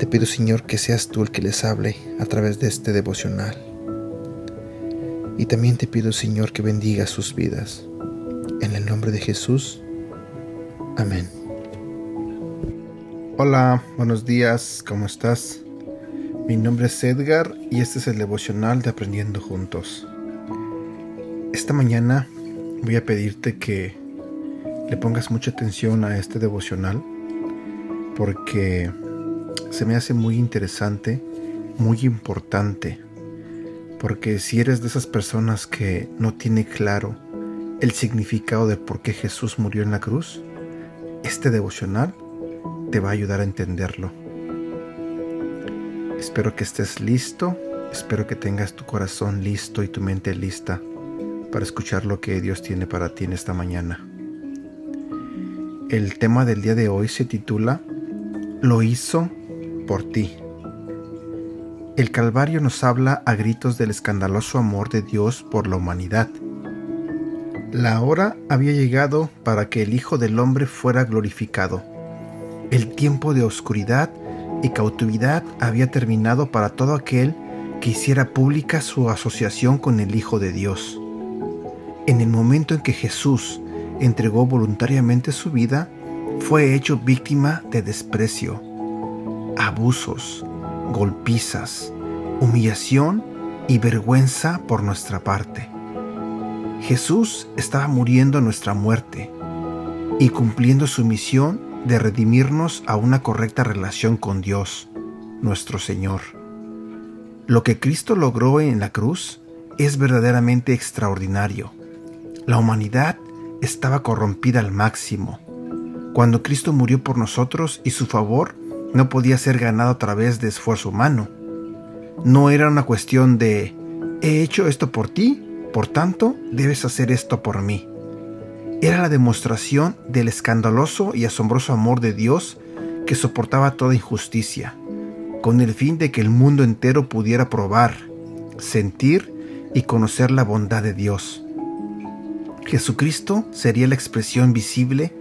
Te pido, Señor, que seas tú el que les hable a través de este devocional. Y también te pido, Señor, que bendiga sus vidas. En el nombre de Jesús. Amén. Hola, buenos días, ¿cómo estás? Mi nombre es Edgar y este es el devocional de Aprendiendo Juntos. Esta mañana voy a pedirte que le pongas mucha atención a este devocional porque se me hace muy interesante, muy importante, porque si eres de esas personas que no tiene claro el significado de por qué Jesús murió en la cruz, este devocional te va a ayudar a entenderlo. Espero que estés listo, espero que tengas tu corazón listo y tu mente lista para escuchar lo que Dios tiene para ti en esta mañana. El tema del día de hoy se titula Lo hizo por ti. El Calvario nos habla a gritos del escandaloso amor de Dios por la humanidad. La hora había llegado para que el Hijo del Hombre fuera glorificado el tiempo de oscuridad y cautividad había terminado para todo aquel que hiciera pública su asociación con el Hijo de Dios. En el momento en que Jesús entregó voluntariamente su vida, fue hecho víctima de desprecio, abusos, golpizas, humillación y vergüenza por nuestra parte. Jesús estaba muriendo nuestra muerte y cumpliendo su misión de redimirnos a una correcta relación con Dios, nuestro Señor. Lo que Cristo logró en la cruz es verdaderamente extraordinario. La humanidad estaba corrompida al máximo. Cuando Cristo murió por nosotros y su favor no podía ser ganado a través de esfuerzo humano. No era una cuestión de, he hecho esto por ti, por tanto, debes hacer esto por mí era la demostración del escandaloso y asombroso amor de Dios que soportaba toda injusticia, con el fin de que el mundo entero pudiera probar, sentir y conocer la bondad de Dios. Jesucristo sería la expresión visible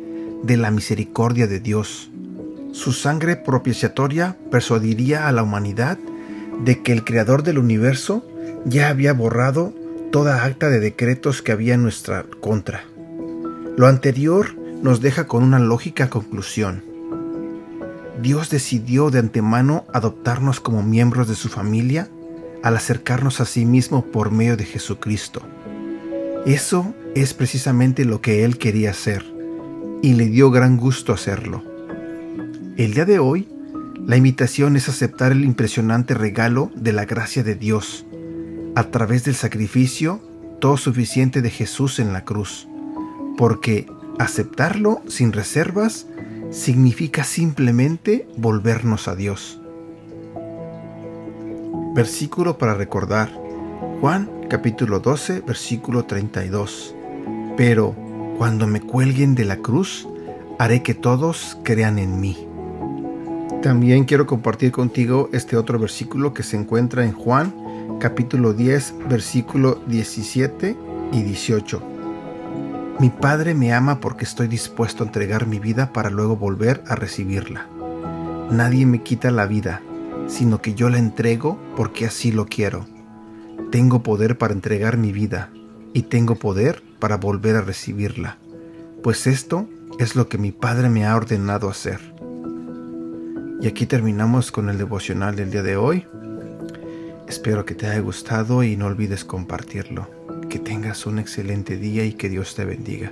de la misericordia de Dios. Su sangre propiciatoria persuadiría a la humanidad de que el Creador del universo ya había borrado toda acta de decretos que había en nuestra contra. Lo anterior nos deja con una lógica conclusión. Dios decidió de antemano adoptarnos como miembros de su familia al acercarnos a sí mismo por medio de Jesucristo. Eso es precisamente lo que Él quería hacer, y le dio gran gusto hacerlo. El día de hoy, la invitación es aceptar el impresionante regalo de la gracia de Dios, a través del sacrificio todo suficiente de Jesús en la cruz porque aceptarlo sin reservas significa simplemente volvernos a Dios. Versículo para recordar. Juan capítulo 12, versículo 32. Pero cuando me cuelguen de la cruz, haré que todos crean en mí. También quiero compartir contigo este otro versículo que se encuentra en Juan capítulo 10, versículo 17 y 18 mi Padre me ama porque estoy dispuesto a entregar mi vida para luego volver a recibirla. Nadie me quita la vida, sino que yo la entrego porque así lo quiero. Tengo poder para entregar mi vida y tengo poder para volver a recibirla, pues esto es lo que mi Padre me ha ordenado hacer. Y aquí terminamos con el devocional del día de hoy. Espero que te haya gustado y no olvides compartirlo. Que tengas un excelente día y que Dios te bendiga.